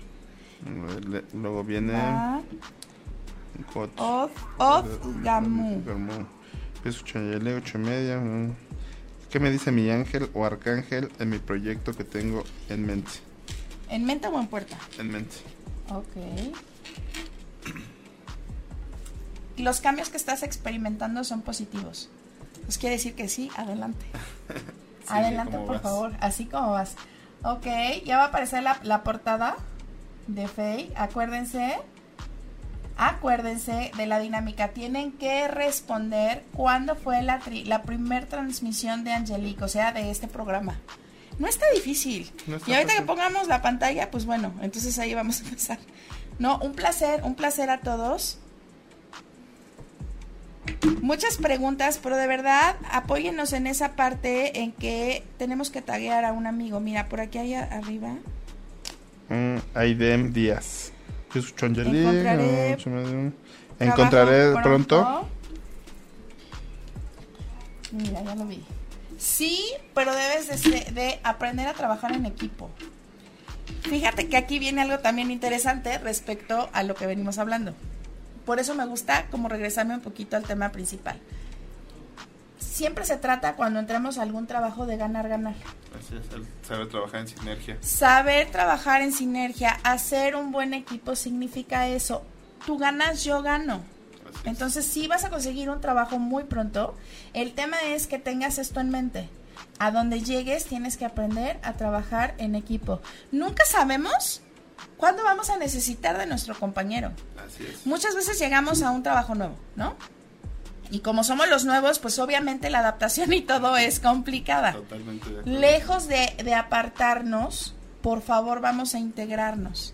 Le- Luego viene. Od Gamu. Angelique. Ocho y media. mm. ¿Qué me dice mi ángel o arcángel en mi proyecto que tengo en mente? ¿En mente o en puerta? En mente. Ok. Los cambios que estás experimentando son positivos. Pues quiere decir que sí, adelante. Sí, adelante, ¿cómo por vas? favor, así como vas. Ok, ya va a aparecer la, la portada de Faye. Acuérdense, acuérdense de la dinámica. Tienen que responder cuándo fue la, tri- la primer transmisión de Angelique, o sea, de este programa. No está difícil. No está y ahorita que pongamos la pantalla, pues bueno, entonces ahí vamos a empezar. No, un placer, un placer a todos. Muchas preguntas, pero de verdad apóyennos en esa parte en que tenemos que taguear a un amigo. Mira, por aquí a- arriba. Mm, Aidem Díaz. Jesús Chongelí. Encontraré Encontraré Trabajo pronto. Mira, ya lo vi. Sí, pero debes de, de aprender a trabajar en equipo. Fíjate que aquí viene algo también interesante respecto a lo que venimos hablando. Por eso me gusta como regresarme un poquito al tema principal. Siempre se trata cuando entramos a algún trabajo de ganar, ganar. Así es, el saber trabajar en sinergia. Saber trabajar en sinergia, hacer un buen equipo significa eso. Tú ganas, yo gano. Así. Entonces sí vas a conseguir un trabajo muy pronto. El tema es que tengas esto en mente. A donde llegues tienes que aprender a trabajar en equipo. Nunca sabemos cuándo vamos a necesitar de nuestro compañero. Así es. Muchas veces llegamos a un trabajo nuevo, ¿no? Y como somos los nuevos, pues obviamente la adaptación y todo es complicada. Totalmente de acuerdo. Lejos de, de apartarnos, por favor vamos a integrarnos.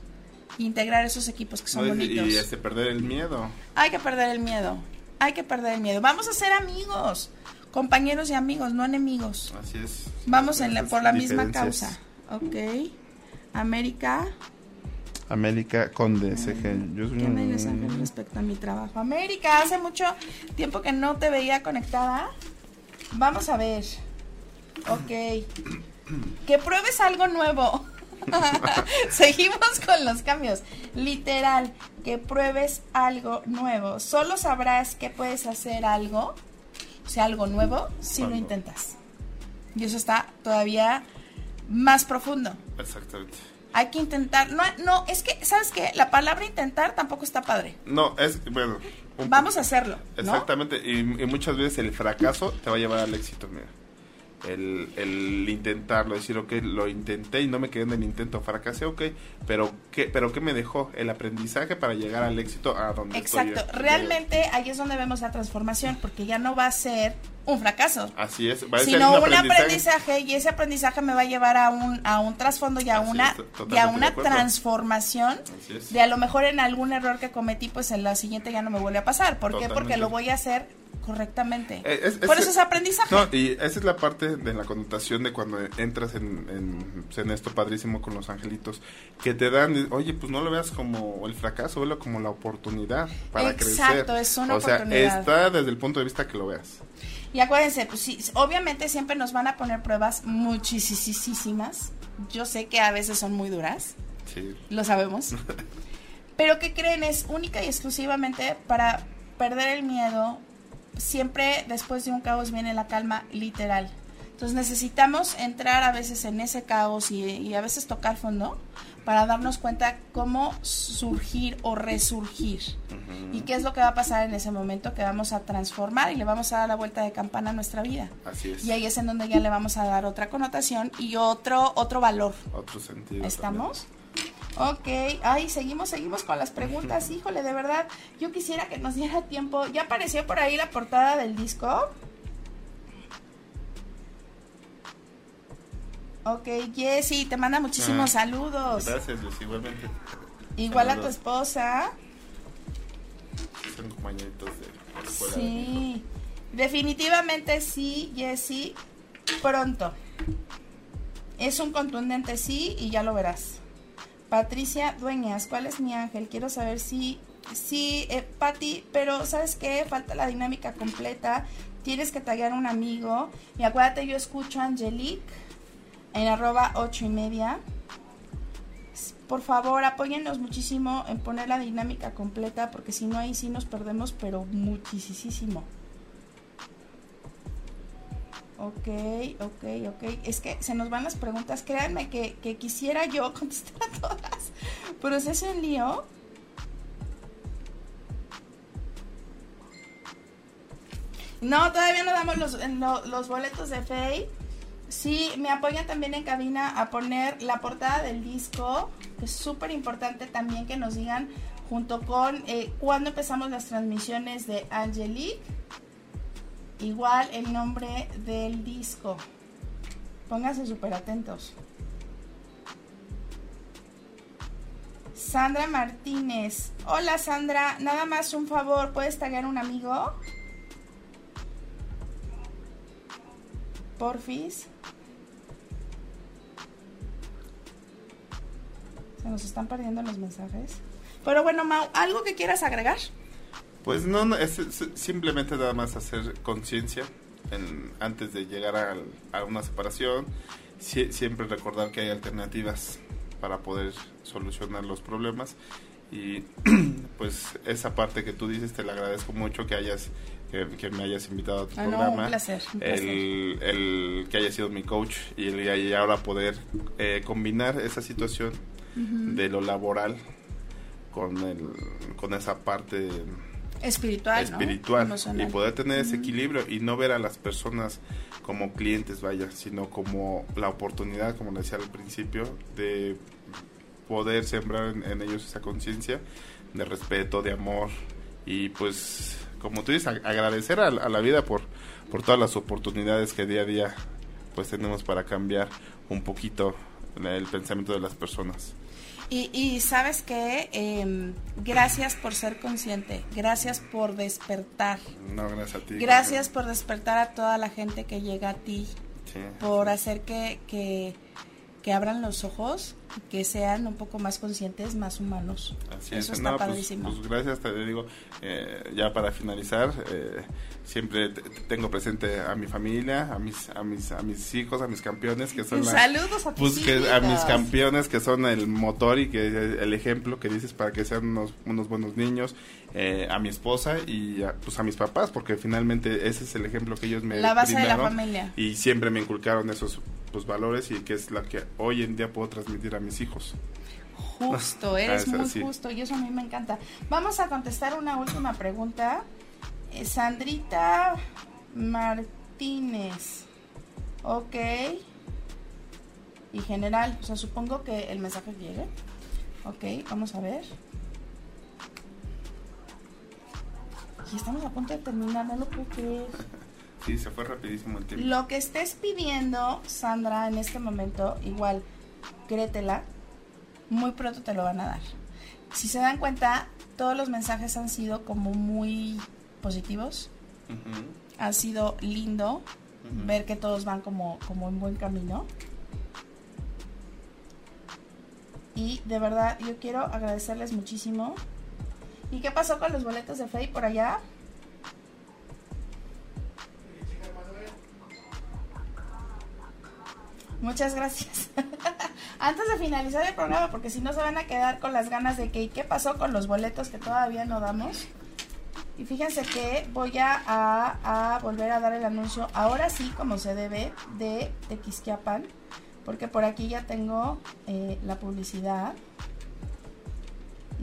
Integrar esos equipos que son No, bonitos. y este perder el miedo. Hay que perder el miedo. Hay que perder el miedo. Vamos a ser amigos. Compañeros y amigos, no enemigos. Así es. Vamos en la- Esas por la misma causa. Ok. América. América Conde, CG. Yo soy ¿Qué me dices, respecto a mi trabajo? América, hace mucho tiempo que no te veía conectada. Vamos a ver. Ok. Que pruebes algo nuevo. Seguimos con los cambios. Literal, que pruebes algo nuevo. Solo sabrás que puedes hacer algo, o sea, algo nuevo, si lo intentas. Y eso está todavía más profundo. Exactamente. Hay que intentar. No, no, es que, ¿sabes qué? La palabra intentar tampoco está padre. No, es, bueno. Vamos a hacerlo. ¿no? Exactamente, y, y muchas veces el fracaso te va a llevar al éxito, mira. El, el intentarlo, decir, ok, lo intenté y no me quedé en el intento, fracasé, ok, pero ¿qué, pero ¿qué me dejó? El aprendizaje para llegar al éxito a donde Exacto. estoy. Realmente ahí es donde vemos la transformación, porque ya no va a ser un fracaso, Así es, va a ser sino un aprendizaje. y ese aprendizaje me va a llevar a un, a un trasfondo y a Así una, es, y a una transformación de a lo mejor en algún error que cometí, pues en la siguiente ya no me vuelve a pasar. ¿Por qué? Porque lo voy a hacer correctamente. Eh, es- Por es- eso es aprendizaje. No, y esa es la parte de la connotación de cuando entras en, en, en esto padrísimo con los angelitos, que te dan, oye, pues no lo veas como el fracaso, velo como la oportunidad para crecer. Exacto, es una o sea, oportunidad. está desde el punto de vista que lo veas. Y acuérdense, pues sí, obviamente siempre nos van a poner pruebas muchísimas. Yo sé que a veces son muy duras, Sí, lo sabemos. Pero que creen es única y exclusivamente para perder el miedo. Siempre después de un caos viene la calma literal. Entonces necesitamos entrar a veces en ese caos y, y a veces tocar fondo para darnos cuenta cómo surgir o resurgir. Y qué es lo que va a pasar en ese momento que vamos a transformar y le vamos a dar la vuelta de campana a nuestra vida. así es. Y ahí es en donde ya le vamos a dar otra connotación y otro, otro valor. Otro sentido. ¿Estamos? Ok, ay, seguimos, seguimos con las preguntas. Híjole, de verdad, yo quisiera que nos diera tiempo. ¿Ya apareció por ahí la portada del disco? Ok, Jessy, te manda muchísimos Ah, saludos. Gracias, Luis, igualmente. Igual a tu esposa. Son compañeritos de la escuela. Sí, definitivamente sí, Jessy, pronto. Es un contundente sí y ya lo verás. Patricia Dueñas, ¿cuál es mi ángel? Quiero saber si, sí, eh, Pati, pero ¿sabes qué? Falta la dinámica completa. Tienes que a un amigo. Y acuérdate, yo escucho a Angelique en arroba ocho y media. Por favor, apóyennos muchísimo en poner la dinámica completa, porque si no, ahí sí nos perdemos, pero muchísimo. Ok, ok, ok. Es que se nos van las preguntas. Créanme que, quisiera yo contestar a todas. Pero es un lío. No, todavía no damos los, los boletos de Fey. Sí, me apoyan también en cabina a poner la portada del disco. es súper importante también que nos digan junto con eh, cuando empezamos las transmisiones de Angelique. Igual el nombre del disco. Pónganse súper atentos. Sandra Martínez. Hola Sandra, nada más un favor, ¿puedes tagar un amigo? Porfis. Se nos están perdiendo los mensajes. Pero bueno, Mau, ¿algo que quieras agregar? Pues no, no es, simplemente nada más hacer conciencia antes de llegar a, una separación. siempre recordar que hay alternativas para poder solucionar los problemas. Y pues esa parte que tú dices, te la agradezco mucho que hayas que, me hayas invitado a tu ah, programa. un placer, El, que haya sido mi coach y, el, y ahora poder eh, combinar esa situación de lo laboral con, el, con esa parte espiritual, espiritual y poder tener ese equilibrio y no ver a las personas como clientes, vaya, sino como la oportunidad, como decía al principio, de poder sembrar en ellos esa conciencia de respeto, de amor y pues como tú dices, agradecer a, la vida por, por todas las oportunidades que día a día pues tenemos para cambiar un poquito el pensamiento de las personas. Y, y sabes que em, gracias por ser consciente, gracias por despertar. No, gracias a ti. Gracias por despertar a toda la gente que llega a ti, por hacer que, que, que abran los ojos que sean un poco más conscientes, más humanos. Así Eso está pues, padrísimo. Pues, gracias, te digo, eh, ya para finalizar, eh, siempre tengo presente a mi familia, a mis, a mis, a mis hijos, a mis campeones que son saludos a, pues, que, a mis campeones que son el motor y que el ejemplo que dices para que sean unos, unos buenos niños, eh, a mi esposa y a, pues a mis papás, porque finalmente ese es el ejemplo que ellos me la base de la familia y siempre me inculcaron esos pues valores y que es la que hoy en día puedo transmitir a mis hijos. Justo, eres muy justo y eso a mí me encanta. Vamos a contestar una última pregunta. Eh, Sandrita Martínez. Ok. Y general, o sea, supongo que el mensaje llegue. Ok, vamos a ver. Y estamos a punto de terminar, no lo puedo creer. Sí, se fue rapidísimo el tiempo. Lo que estés pidiendo, Sandra, en este momento, igual, créetela, muy pronto te lo van a dar. Si se dan cuenta, todos los mensajes han sido como muy positivos. Ha sido lindo ver que todos van como, como en buen camino. Y de verdad, yo quiero agradecerles muchísimo. ¿Y qué pasó con los boletos de Fey por allá? Muchas gracias. Antes de finalizar el programa, porque si no se van a quedar con las ganas de que, ¿qué pasó con los boletos que todavía no damos? Y fíjense que voy a, volver a dar el anuncio, ahora sí, como se debe, de Tequisquiapan, porque por aquí ya tengo eh, la publicidad.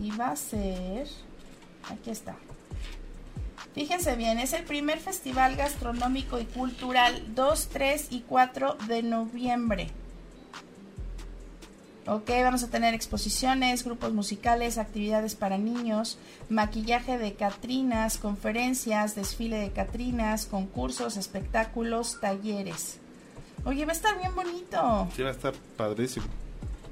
Y va a ser, aquí está, Fíjense bien, es el primer festival gastronómico y cultural 2, 3 y 4 de noviembre. Ok, vamos a tener exposiciones, grupos musicales, actividades para niños, maquillaje de Catrinas, conferencias, desfile de Catrinas, concursos, espectáculos, talleres. Oye, va a estar bien bonito. Va a estar padrísimo.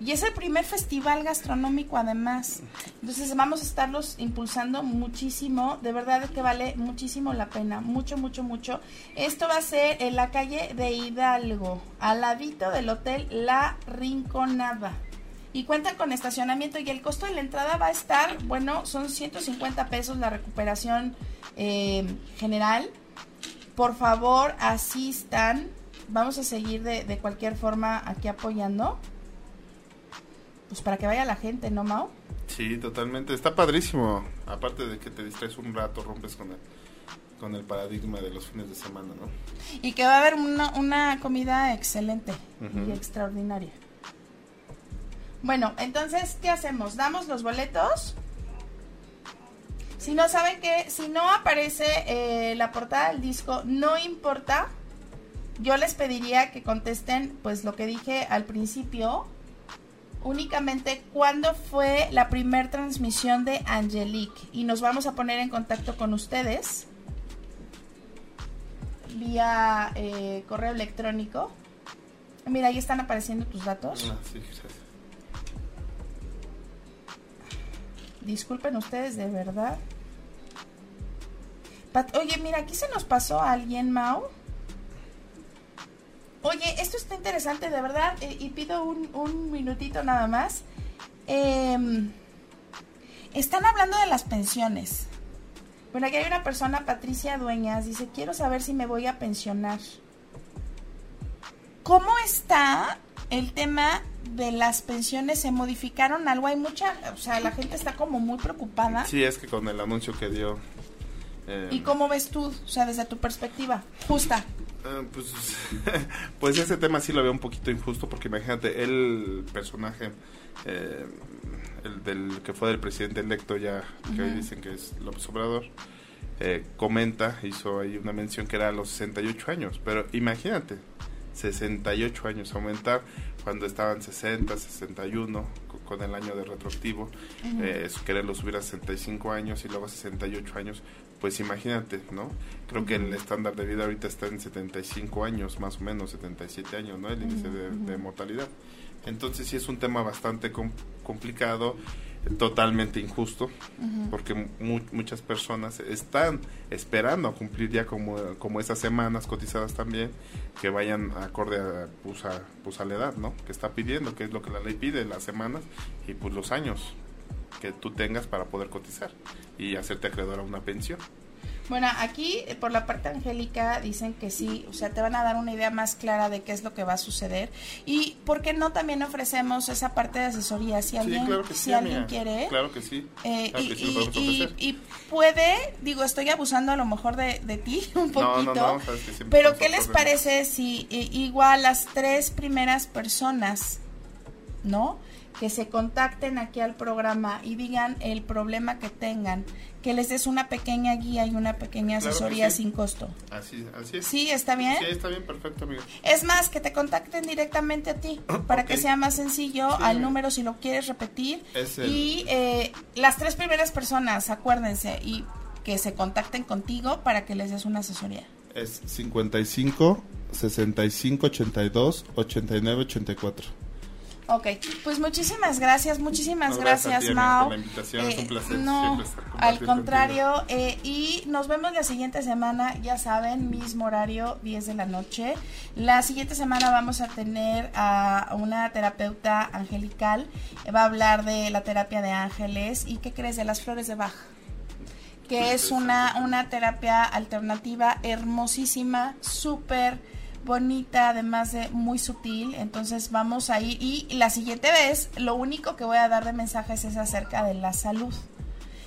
Y es el primer festival gastronómico además. Entonces vamos a estarlos impulsando muchísimo. De verdad que vale muchísimo la pena. Mucho, mucho, mucho. Esto va a ser en la calle de Hidalgo, al ladito del hotel La Rinconada. Y cuentan con estacionamiento y el costo de la entrada va a estar, bueno, son 150 pesos la recuperación eh, general. Por favor, asistan. Vamos a seguir de, de cualquier forma aquí apoyando pues para que vaya la gente, ¿no, Mao? Sí, totalmente. Está padrísimo. Aparte de que te distraes un rato, rompes con el, con el paradigma de los fines de semana, ¿no? Y que va a haber una, una comida excelente y extraordinaria. Bueno, entonces, ¿qué hacemos? ¿Damos los boletos? Si no saben que, si no aparece eh, la portada del disco, no importa. Yo les pediría que contesten, pues lo que dije al principio, únicamente cuándo fue la primer transmisión de Angelique y nos vamos a poner en contacto con ustedes vía eh, correo electrónico. Mira, ahí están apareciendo tus datos. Ah, sí. Disculpen ustedes, de verdad. Oye, mira, aquí se nos pasó a alguien, Mau. Oye, esto está interesante, de verdad, eh, y pido un, un minutito nada más. Em, están hablando de las pensiones. Bueno, aquí hay una persona, Patricia Dueñas, dice, quiero saber si me voy a pensionar. ¿Cómo está el tema de las pensiones? ¿Se modificaron algo? Hay mucha, o sea, la gente está como muy preocupada. Sí, es que con el anuncio que dio... eh, ¿Y cómo ves tú, o sea, desde tu perspectiva? Justa. Eh, pues, pues ese tema sí lo veo un poquito injusto porque imagínate, el personaje eh, el del que fue del presidente electo ya, que hoy dicen que es López Obrador, eh, comenta, hizo ahí una mención que era a los 68 años, pero imagínate, 68 años, aumentar cuando estaban 60, 61, co- con el año de retroactivo, eh, su quererlo subir a 65 años y luego a 68 años, pues imagínate, ¿no? Creo que el estándar de vida ahorita está en 75 años, más o menos, 77 años, ¿no? El índice de, de mortalidad. Entonces sí es un tema bastante com- complicado, totalmente injusto, porque mu- muchas personas están esperando a cumplir ya como, como esas semanas cotizadas también, que vayan acorde a, pues, a, pues, a la edad, ¿no? Que está pidiendo, que es lo que la ley pide, las semanas y pues los años que tú tengas para poder cotizar y hacerte acreedor a una pensión. Bueno, aquí eh, por la parte angélica dicen que sí, o sea, te van a dar una idea más clara de qué es lo que va a suceder. Y por qué no también ofrecemos esa parte de asesoría si alguien, claro que si sí, alguien amiga. quiere. Claro que sí. Eh, Claro y, que sí lo y- podemos y- ofrecer. y puede, digo, estoy abusando a lo mejor de, de ti un poquito, no, no, sabes que pero ¿qué les parece si eh, igual las tres primeras personas, ¿no? Que se contacten aquí al programa y digan el problema que tengan, que les des una pequeña guía y una pequeña Claro asesoría sí. sin costo. Así, así es. Sí, está bien. Sí, está bien, perfecto, amigo. Es más, que te contacten directamente a ti para que sea más sencillo Sí, al número si lo quieres repetir. Es el- Y eh, las tres primeras personas, acuérdense, y que se contacten contigo para que les des una asesoría. Es 55 65 82 89 84. Ok, pues muchísimas gracias, muchísimas No, gracias gracias, Mau. por la invitación, es un placer no, al contrario, eh, y nos vemos la siguiente semana, ya saben, mismo horario, 10 de la noche. La siguiente semana vamos a tener a una terapeuta angelical, eh, va a hablar de la terapia de ángeles y qué crees de las flores de Bach que es una, una terapia alternativa hermosísima, súper bonita, además de muy sutil. Entonces vamos ahí y la siguiente vez lo único que voy a dar de mensajes es acerca de la salud.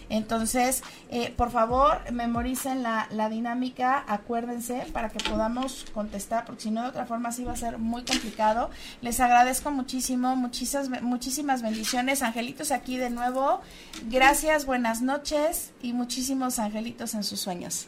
Entonces, eh, por favor, memoricen la, la dinámica, acuérdense para que podamos contestar, porque si no, de otra forma sí va a ser muy complicado. Les agradezco muchísimo, muchísimas, muchísimas bendiciones. Angelitos aquí de nuevo. Gracias, buenas noches y muchísimos angelitos en sus sueños.